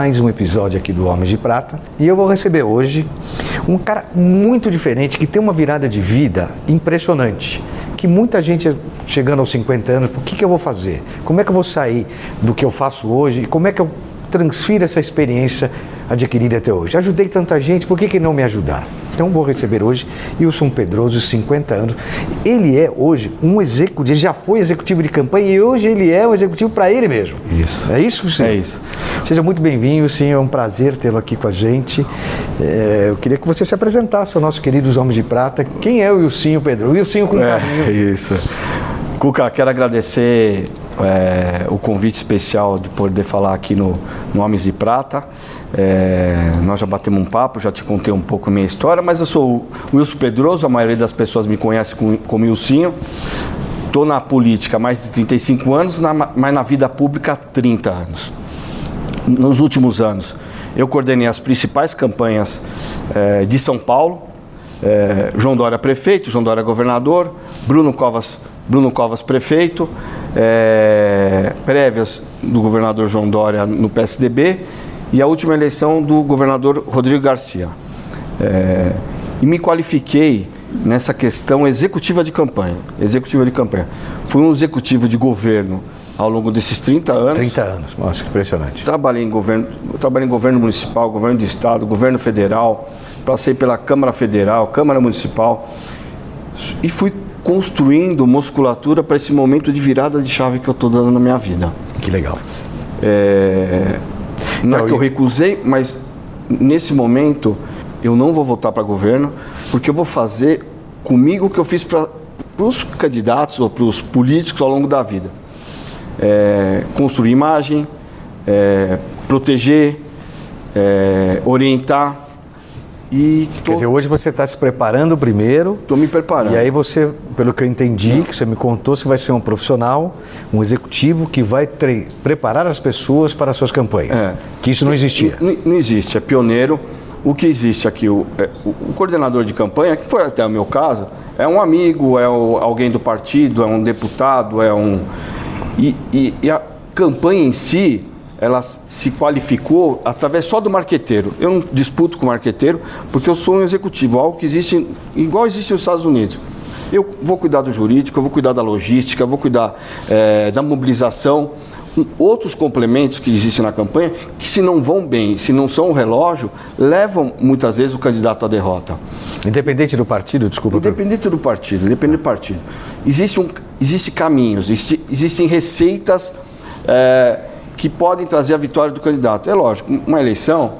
Mais um episódio aqui do Homens de Prata e eu vou receber hoje um cara muito diferente que tem uma virada de vida impressionante. Que muita gente chegando aos 50 anos, o que, que eu vou fazer? Como é que eu vou sair do que eu faço hoje? Como é que eu transfiro essa experiência adquirida até hoje? Ajudei tanta gente, por que, que não me ajudar? Então vou receber hoje Wilson Pedroso, 50 anos. Ele é hoje um executivo, já foi executivo de campanha e hoje ele é um executivo para ele mesmo. Isso. É isso, sim? É isso. Seja muito bem-vindo, sim, é um prazer tê-lo aqui com a gente. É, eu queria que você se apresentasse ao nosso queridos Homens de Prata. Quem é o Wilson Pedro? O Wilson com é, carinho. Isso. Cuca, quero agradecer é, o convite especial de poder falar aqui no, no Homens de Prata. É, nós já batemos um papo, já te contei um pouco a minha história, mas eu sou o Wilson Pedroso, a maioria das pessoas me conhece como, como. Estou na política há mais de 35 anos, na, mas na vida pública há 30 anos. Nos últimos anos, eu coordenei as principais campanhas é, de São Paulo, é, João Dória prefeito, João Dória governador, Bruno Covas, Bruno Covas prefeito, é, prévias do governador João Dória no PSDB e a última eleição do governador Rodrigo Garcia. É, e me qualifiquei nessa questão executiva de campanha. Executiva de campanha. Fui um executivo de governo ao longo desses 30 anos. 30 anos, nossa, que impressionante. Trabalhei em governo, trabalhei em governo municipal, governo de estado, governo federal, passei pela Câmara Federal, Câmara Municipal e fui construindo musculatura para esse momento de virada de chave que eu estou dando na minha vida. Que legal. É, não é então, é que eu recusei, mas nesse momento eu não vou votar para governo, porque eu vou fazer comigo o que eu fiz para os candidatos ou para os políticos ao longo da vida. É, construir imagem, é, proteger, é, orientar, e tô... Quer dizer, hoje você está se preparando primeiro. Estou me preparando. E aí você, pelo que eu entendi, que você me contou, você vai ser um profissional, um executivo que vai preparar as pessoas para as suas campanhas. É. Que isso não existia. Não, não, existe, é pioneiro. O que existe aqui, o, é, o, coordenador de campanha, que foi até o meu caso, é um amigo, é o, alguém do partido, é um deputado, é um. E, e, e a campanha em si, ela se qualificou através só do marqueteiro. Eu não disputo com o marqueteiro, porque eu sou um executivo, algo que existe, igual existe nos Estados Unidos. Eu vou cuidar do jurídico, eu vou cuidar da logística, eu vou cuidar é, da mobilização, outros complementos que existem na campanha, que se não vão bem, se não são o relógio, levam muitas vezes o candidato à derrota. Independente do partido, desculpa. Independente do partido, independente do partido. Existem um, existe caminhos, existe, existem receitas. É, que podem trazer a vitória do candidato. É lógico, uma eleição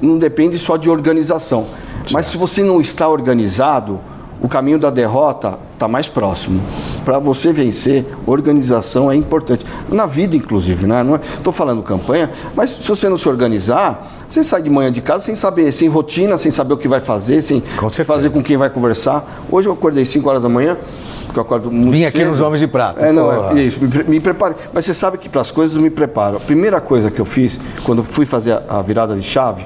não depende só de organização. Mas se você não está organizado, o caminho da derrota está mais próximo. Para você vencer, organização é importante. Na vida, inclusive, né? Não estou é, falando campanha, mas se você não se organizar, você sai de manhã de casa sem saber, sem rotina, sem saber o que vai fazer, sem com fazer com quem vai conversar. Hoje eu acordei 5 horas da manhã, porque eu acordo muito Vim aqui cedo. nos Homens de Prata. É, não, é, isso, me, me prepare. Mas você sabe que para as coisas eu me preparo. A primeira coisa que eu fiz, quando fui fazer a virada de chave,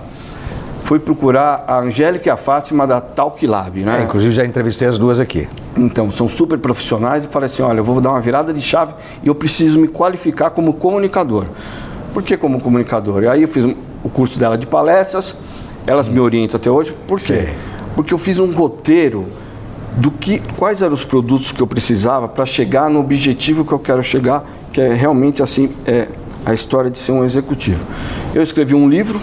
foi procurar a Angélica e a Fátima da Talk Lab, né? É, inclusive já entrevistei as duas aqui. Então, são super profissionais e falei assim, olha, eu vou dar uma virada de chave e eu preciso me qualificar como comunicador. Por que como comunicador? E aí eu fiz o curso dela de palestras, elas me orientam até hoje. Por quê? Sim. Porque eu fiz um roteiro do que quais eram os produtos que eu precisava para chegar no objetivo que eu quero chegar, que é realmente assim é a história de ser um executivo. Eu escrevi um livro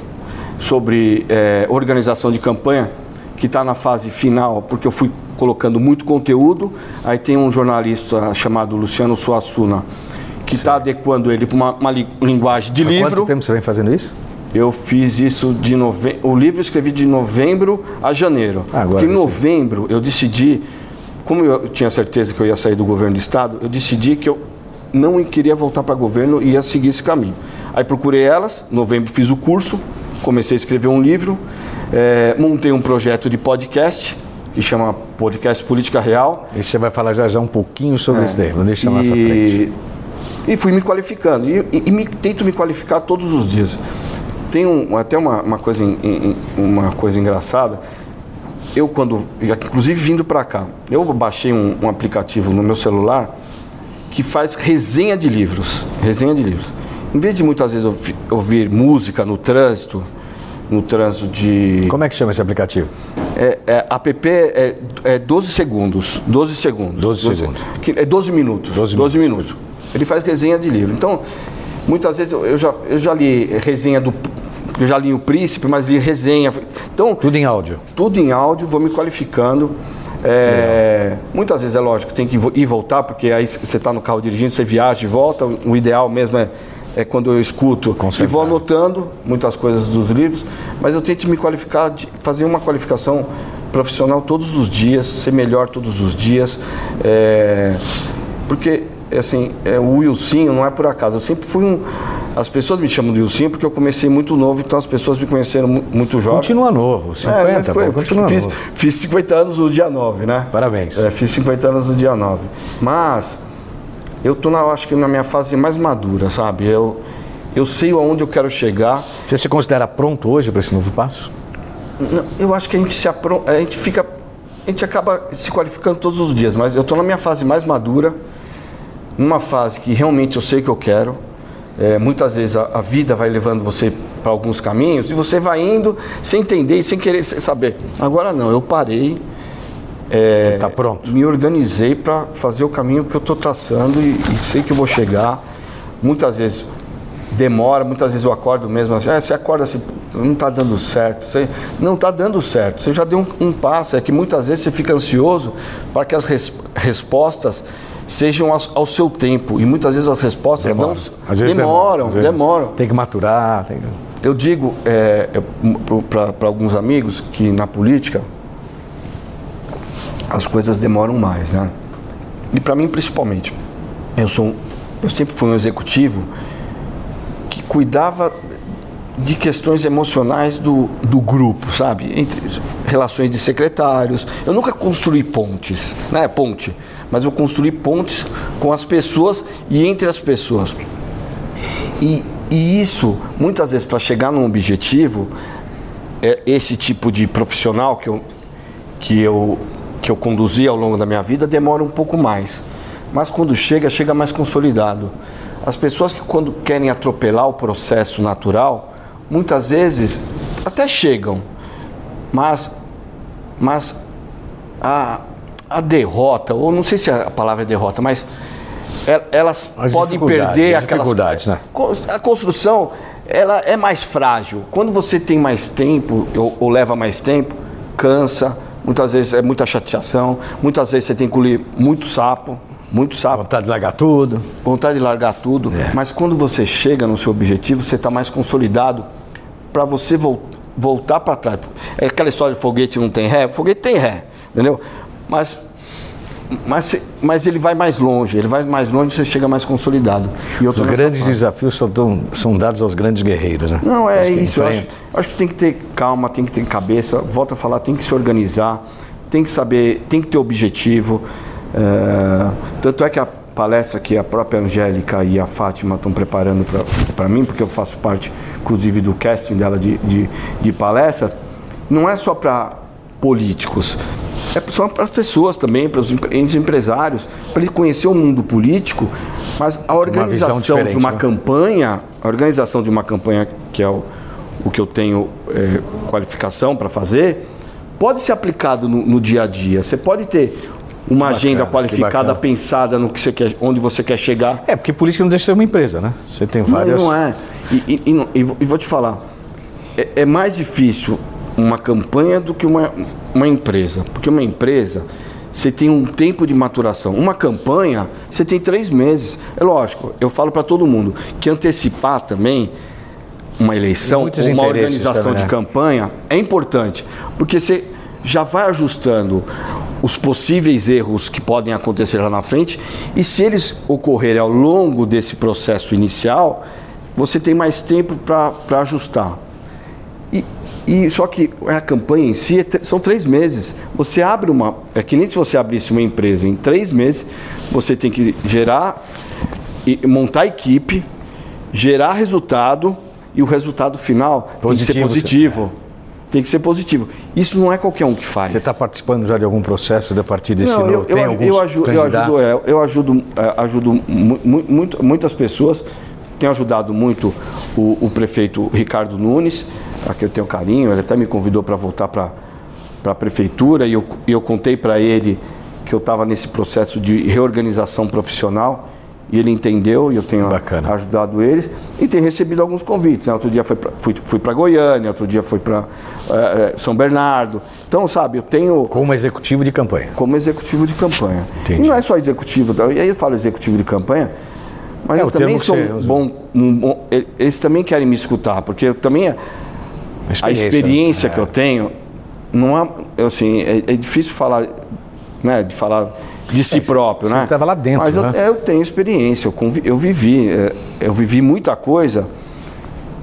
sobre é, organização de campanha que está na fase final, porque eu fui colocando muito conteúdo. Aí tem um jornalista chamado Luciano Suassuna que está adequando ele para uma, uma li- linguagem de Há livro. quanto tempo você vem fazendo isso? Eu fiz isso de novembro. O livro eu escrevi de novembro a janeiro. Ah, agora Porque em novembro eu decidi, como eu tinha certeza que eu ia sair do governo do estado, eu decidi que eu não queria voltar para governo e ia seguir esse caminho. Aí procurei elas, em novembro fiz o curso, comecei a escrever um livro, eh, montei um projeto de podcast que chama Podcast Política Real. E você vai falar já já um pouquinho sobre isso daí. Vou deixar mais pra E- frente. E fui me qualificando. E, e- e me- tento me qualificar todos os dias. Tem um- até uma, uma coisa, uma coisa engraçada. Eu, quando. Inclusive vindo para cá, eu baixei um, um aplicativo no meu celular que faz resenha de livros. Resenha de livros. Em vez de muitas vezes ouvi- ouvir música no trânsito, no trânsito de. Como é que chama esse aplicativo? É, é, app é, é 12 segundos. 12 segundos. 12 segundos. Que- É 12 minutos. 12 12, minutos. Ele faz resenha de livro. Então, muitas vezes eu, eu já, eu já li resenha do. Eu já li o Príncipe, mas li resenha. Então, Tudo em áudio. tudo em áudio, vou me qualificando. É, muitas vezes é lógico, tem que ir e voltar, porque aí você está no carro dirigindo, você viaja e volta. O ideal mesmo é, é quando eu escuto e vou anotando muitas coisas dos livros, mas eu tento me qualificar, de fazer uma qualificação profissional todos os dias, ser melhor todos os dias. é, porque, assim, é, o Wilsinho não é por acaso. Eu sempre fui um. As pessoas me chamam de Wilsinho porque eu comecei muito novo, então as pessoas me conheceram mu- muito jovem. Continua novo. 50, É, mas pô, continua fiz, novo. fiz 50 anos no dia 9, né? Parabéns. É, fiz 50 anos no dia 9. Mas eu tô na, acho que na minha fase mais madura, sabe? Eu, eu sei aonde eu quero chegar. Você se considera pronto hoje para esse novo passo? Não, eu acho que a gente se apron... a gente fica a gente acaba se qualificando todos os dias, mas eu estou na minha fase mais madura, numa fase que realmente eu sei o que eu quero. É, muitas vezes a, a vida vai levando você para alguns caminhos e você vai indo sem entender e sem querer sem saber. Agora não, eu parei, Você está pronto? me organizei para fazer o caminho que eu estou traçando e, e sei que eu vou chegar. Muitas vezes demora, muitas vezes eu acordo mesmo assim, ah, você acorda assim, não está dando certo, você não está dando certo, você já deu um, um passo, é que muitas vezes você fica ansioso para que as res- respostas sejam ao, ao seu tempo e muitas vezes as respostas Demora. não vezes demoram, vezes demoram. Tem que maturar. Tem que... Eu digo para alguns amigos que na política as coisas demoram mais, né? E para mim principalmente. Eu sou, eu sempre fui um executivo que cuidava de questões emocionais do, do grupo, sabe? Entre relações de secretários. Eu nunca construí pontes, né? Ponte, mas eu construí pontes com as pessoas e entre as pessoas. E, e isso, muitas vezes, para chegar num objetivo, é esse tipo de profissional que eu, que, eu, que eu conduzi ao longo da minha vida demora um pouco mais. Mas quando chega, chega mais consolidado. As pessoas que, quando querem atropelar o processo natural, muitas vezes até chegam, mas, mas a, a derrota, ou não sei se a palavra é derrota, mas el- elas As podem perder as aquelas dificuldades, né? A construção ela é mais frágil. Quando você tem mais tempo ou, ou leva mais tempo, cansa. Muitas vezes é muita chateação. Muitas vezes você tem que engolir muito sapo, muito sapo, Vontade de largar tudo. vontade de largar tudo. Mas quando você chega no seu objetivo, você está mais consolidado para você vol- voltar para trás. É aquela história de foguete não tem ré. Foguete tem ré, entendeu? Mas mas, mas ele vai mais longe, ele vai mais longe, você chega mais consolidado. E Os grandes fase. desafios são, tão- são dados aos grandes guerreiros, né? Não, é Acho isso. Acho, acho que tem que ter calma, tem que ter cabeça. Volto a falar, tem que se organizar, tem que saber, tem que ter objetivo. É, tanto é que a palestra que a própria Angélica e a Fátima estão preparando para mim, porque eu faço parte, inclusive, do casting dela de, de, de palestra, não é só para políticos. É só para as pessoas também, para os empre- empresários, para ele conhecer o mundo político, mas a organização de diferente, uma né? campanha, a organização de uma campanha que é o, o que eu tenho é, qualificação para fazer, pode ser aplicado no, no dia a dia. Você pode ter uma agenda qualificada, pensada no que você quer, onde você quer chegar. É, porque política não deixa de ser uma empresa, né? Você tem várias. não é. E, e- e não- vou- e vou te falar, é, é mais difícil uma campanha do que uma, uma empresa. Porque uma empresa, você tem um tempo de maturação. Uma campanha, você tem três meses. É lógico, eu falo para todo mundo que antecipar também uma eleição, uma organização também, de né? campanha é importante, porque você já vai ajustando os possíveis erros que podem acontecer lá na frente, e se eles ocorrerem ao longo desse processo inicial, você tem mais tempo para ajustar. E, e só que a campanha em si é são três meses. Você abre uma. É que nem se você abrisse uma empresa em três meses, você tem que gerar e montar equipe, gerar resultado e o resultado final tem que ser Positivo, você- positivo. Tem que ser positivo. Isso não é qualquer um que faz. Você está participando já de algum processo a partir desse Não, novo? eu, eu, tem aju- alguns eu ajudo, eu ajudo, é, eu ajudo, é, ajudo mu- muito, muitas pessoas. Tenho ajudado muito o, o prefeito Ricardo Nunes, a que eu tenho carinho. Ele até me convidou para voltar para a prefeitura e eu, eu contei para ele que eu estava nesse processo de reorganização profissional e ele entendeu e eu tenho Bacana. ajudado eles e tenho recebido alguns convites. né? Outro dia foi pra, fui, fui para Goiânia, outro dia foi para São Bernardo. Então, sabe, eu tenho Como executivo de campanha. como executivo de campanha. Entendi. E não é só executivo, tá? e aí eu falo executivo de campanha, mas É, eu também sou um bom, um bom- Eles também querem me escutar, porque eu também a experiência né? que eu tenho não é assim é, é difícil falar, né, de falar de si próprio, você né? estava lá dentro, Mas eu, né? é, eu tenho experiência, eu, convi- eu vivi, é, eu vivi muita coisa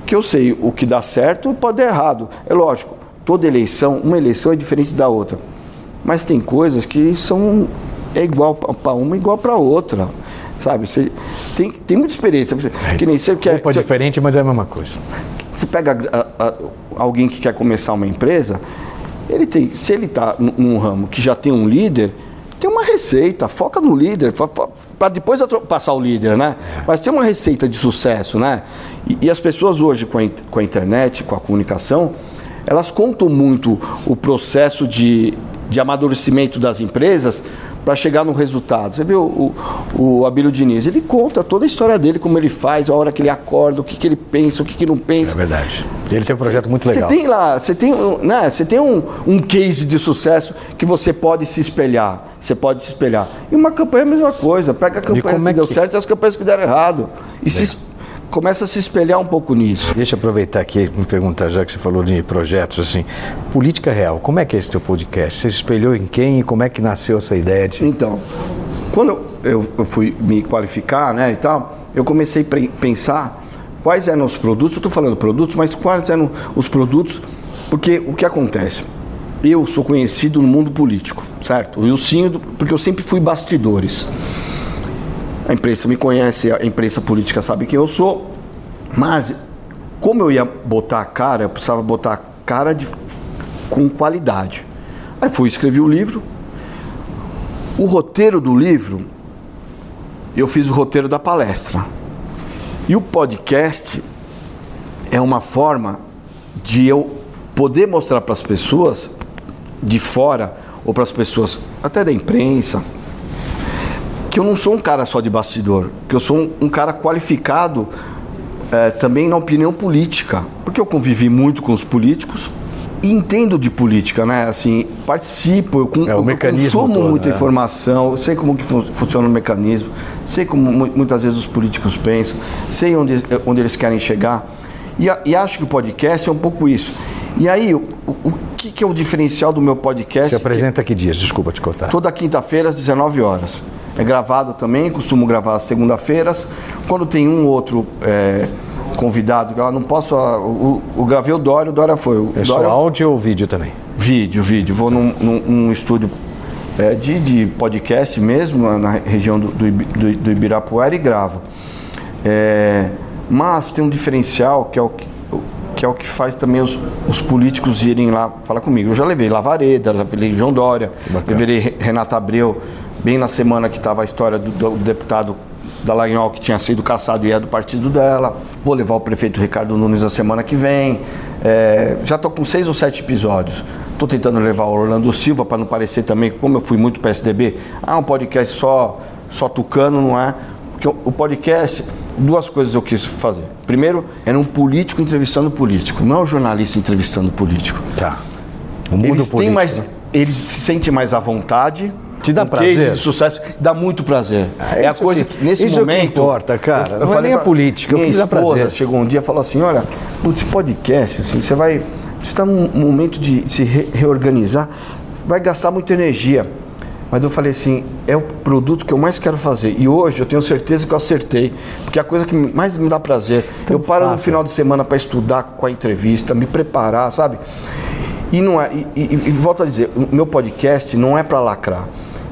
que eu sei o que dá certo pode dar errado. É lógico, toda eleição, uma eleição é diferente da outra. Mas tem coisas que são é igual para uma igual para outra. Sabe? Você tem, tem muita experiência. Que nem você quer. Roupa você- diferente, mas é a mesma coisa. você pega a- a- alguém que quer começar uma empresa, ele tem, se ele está num ramo que já tem um líder, tem uma receita, foca no líder, para depois passar o líder, né? Mas tem uma receita de sucesso, né? E, e as pessoas hoje com a, com a internet, com a comunicação, elas contam muito o processo de, de amadurecimento das empresas para chegar no resultado. Você viu o, o Abílio Diniz, ele conta toda a história dele, como ele faz, a hora que ele acorda, o que, que ele pensa, o que, que não É pensa. verdade. Ele tem um projeto muito Você legal. tem lá, você tem, né, você tem um, um case de sucesso que você pode se espelhar. Você pode se espelhar. E uma campanha é a mesma coisa. Pega a campanha como que é deu que- certo e as campanhas que deram errado. E se es- começa a se espelhar um pouco nisso. Deixa eu aproveitar aqui e me perguntar, já que você falou de projetos, assim, política real, como é que é esse teu podcast? Você se espelhou em quem e como é que nasceu essa ideia de... Então, quando eu, fui me qualificar, né, e tal, eu comecei a pensar quais eram os produtos, eu estou falando produtos, mas quais eram os produtos, porque o que acontece? Eu sou conhecido no mundo político, certo? Eu sim, porque eu sempre fui bastidores. A imprensa me conhece, a imprensa política sabe quem eu sou, mas como eu ia botar a cara, eu precisava botar a cara de, com qualidade. Aí fui escrevi o livro, o roteiro do livro, eu fiz o roteiro da palestra. E o podcast é uma forma de eu poder mostrar para as pessoas de fora, ou para as pessoas até da imprensa, que eu não sou um cara só de bastidor, que eu sou um, um cara qualificado eh, também na opinião política, porque eu convivi muito com os políticos e entendo de política, né? Assim, participo, eu, con- É, o eu consumo todo, muita é. informação, sei como que fun- funciona o mecanismo, sei como mu- muitas vezes os políticos pensam, sei onde, onde eles querem chegar. E, e acho que o podcast é um pouco isso. E aí, o, o- o que, que é o diferencial do meu podcast? Se apresenta que dias? Desculpa te cortar. Toda quinta-feira às 19 horas. É gravado também, costumo gravar às segunda-feiras. Quando tem um outro é, convidado, eu não posso. ah, O, o, gravei o Dória, o Dória foi. O É só Dória, áudio ou vídeo também? Vídeo, vídeo. Vou num, num- num estúdio é, de, de podcast mesmo, na, região do, do, do- do Ibirapuera e gravo. É, mas tem um diferencial que é o que, que é o que faz também os, os políticos irem lá falar comigo. Eu já levei Lavareda, já levei João Dória, levei Re- Renata Abreu, bem na semana que estava a história do, do deputado Dallagnol que tinha sido caçado e é do partido dela. Vou levar o prefeito Ricardo Nunes a semana que vem. É, já estou com seis ou sete episódios. Estou tentando levar o Orlando Silva para não parecer também, como eu fui muito PSDB, ah, um podcast só, só tucano, não é? Porque o podcast, duas coisas eu quis fazer. Primeiro, era um político entrevistando político, não é um jornalista entrevistando político. Tá. O mundo Eles têm político, mais, né? eles se sentem mais à vontade. Te dá Um prazer? de sucesso dá muito prazer. é a isso coisa que- nesse isso é o que momento. importa, cara. Não é falei nem a política, é Minha esposa prazer. chegou um dia e falou assim: olha, esse podcast, assim, você vai. Você está num momento de se re- reorganizar, vai gastar muita energia. Mas eu falei assim, é o produto que eu mais quero fazer. E hoje eu tenho certeza que eu acertei. Porque é a coisa que mais me dá prazer. eu paro no fácil. final de semana para estudar com a entrevista, me preparar, sabe? E não é. E, e- e volto a dizer, o meu podcast não é para lacrar.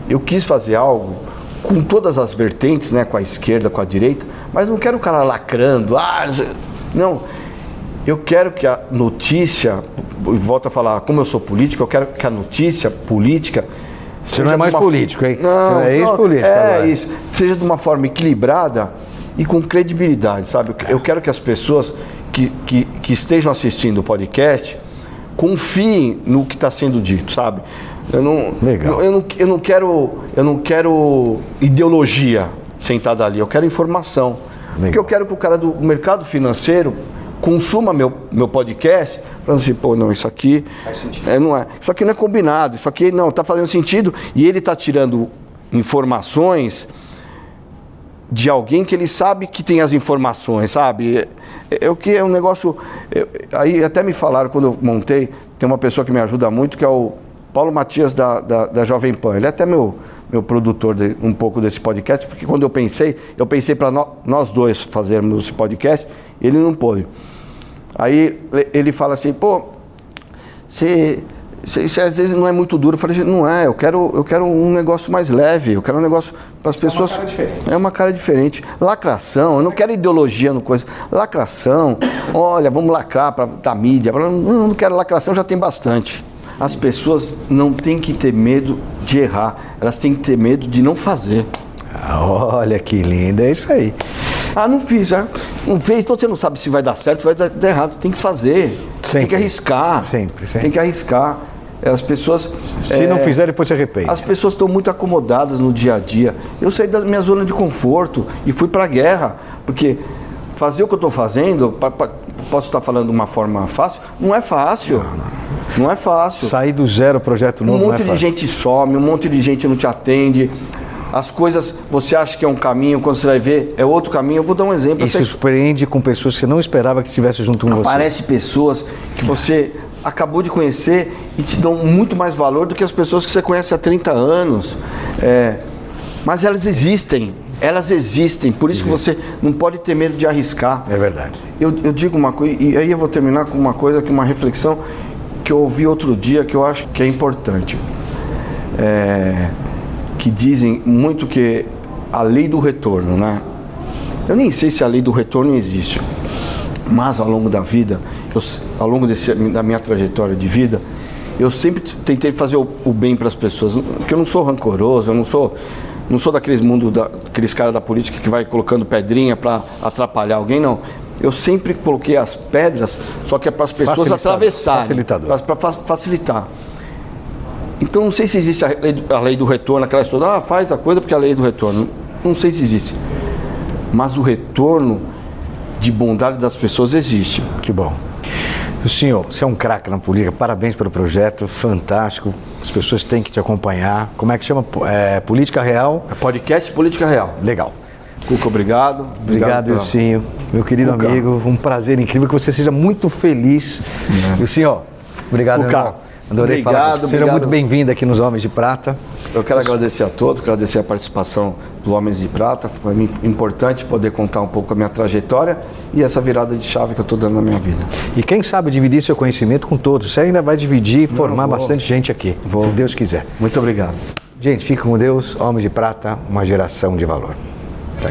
Eu quis fazer algo com todas as vertentes, né? Com a esquerda, com a direita, mas não quero o cara lacrando. Ah, não. Eu quero que a notícia, e volto a falar, como eu sou político, eu quero que a notícia política. Você não é mais uma- político, hein? Não, Você é não, ex-político É agora. isso. Seja de uma forma equilibrada e com credibilidade, sabe? Eu- Eu quero que as pessoas que, que, que estejam assistindo o podcast confiem no que está sendo dito, sabe? Eu não, Legal. Eu não, eu não quero, eu não quero ideologia sentada ali. Eu quero informação. Porque eu quero que o cara do mercado financeiro consuma meu, meu podcast, falando assim, pô, não, isso aqui é, não é. Isso aqui não é combinado, isso aqui não, está fazendo sentido. E ele está tirando informações de alguém que ele sabe que tem as informações, sabe? É, é o que é um negócio. é, aí até me falaram quando eu montei, tem uma pessoa que me ajuda muito, que é o Paulo Matias da, da, da Jovem Pan. Ele é até meu, meu produtor de, um pouco desse podcast, porque quando eu pensei, eu pensei para nós dois fazermos esse podcast, ele não pôde. Aí le- ele fala assim, pô, você, você às vezes não é muito duro. Eu falei, não é, eu quero, eu quero um negócio mais leve, eu quero um negócio para as pessoas. É uma cara diferente. Lacração, eu não quero ideologia no coisa. Lacração, olha, vamos lacrar para da mídia. Não, não quero lacração, já tem bastante. As pessoas não têm que ter medo de errar, elas têm que ter medo de não fazer. Ah, Olha que lindo, é isso aí. Ah, não fiz, já. Não fez, então você não sabe se vai dar certo ou vai dar errado. Tem que fazer. Tem Sempre. que arriscar. Sempre, sempre. Tem que arriscar. As pessoas. Se é, não fizer, depois se arrepende. As pessoas estão muito acomodadas no dia a dia. Eu saí da minha zona de conforto e fui para a guerra. Porque fazer o que eu estou fazendo, pa- pa- posso estar falando de uma forma fácil, não é fácil. Não, é fácil. Sair do zero, projeto Um novo, não é monte de fácil. gente some, um monte de gente não te atende. As coisas, você acha que é um caminho, quando você vai ver, é outro caminho. Eu vou dar um exemplo. E Você- surpreende com pessoas que você não esperava que estivesse junto com você. Aparece pessoas que você acabou de conhecer e te dão muito mais valor do que as pessoas que você conhece há 30 anos. É, mas elas existem, elas existem, por isso que você não pode ter medo de arriscar. É verdade. Eu, eu digo uma coisa, e aí eu vou terminar com uma coisa, que uma reflexão que eu ouvi outro dia que eu acho que é importante. É, que dizem muito que a lei do retorno, né? Eu nem sei se a lei do retorno existe, mas ao longo da vida, eu ao longo desse, da minha trajetória de vida, eu sempre tentei fazer o, o bem para as pessoas, porque eu não sou rancoroso, eu não sou não sou daqueles mundo da, aqueles caras da política que vai colocando pedrinha para atrapalhar alguém, não. Eu sempre coloquei as pedras, só que é para as pessoas atravessarem, facilitador. para facilitar. Então não sei se existe a lei, do- a lei do retorno, aquela história, ah, faz a coisa porque é a lei do retorno. Não sei se existe. Mas o retorno de bondade das pessoas existe. Que bom. O senhor, você é um craque na política, parabéns pelo projeto, fantástico. As pessoas têm que te acompanhar. Como é que chama? É, Política Real? É podcast Política Real. Legal. Cuca, obrigado. Obrigado, pela- Ilcinho. Meu querido Cuca. amigo, um prazer incrível que você seja muito feliz. Ilcinho, ó, obrigado, Cuca, irmão. Adorei falar obrigado, com você. Seja obrigado. muito bem-vindo aqui nos Homens de Prata. Eu quero agradecer a todos, agradecer a participação do Homens de Prata. Foi importante poder contar um pouco a minha trajetória e essa virada de chave que eu estou dando na minha vida. E quem sabe dividir seu conhecimento com todos. Você ainda vai dividir e formar vou. bastante gente aqui, Vou. se Deus quiser. Muito obrigado. Gente, fique com Deus. Homens de Prata, uma geração de valor. Tchau,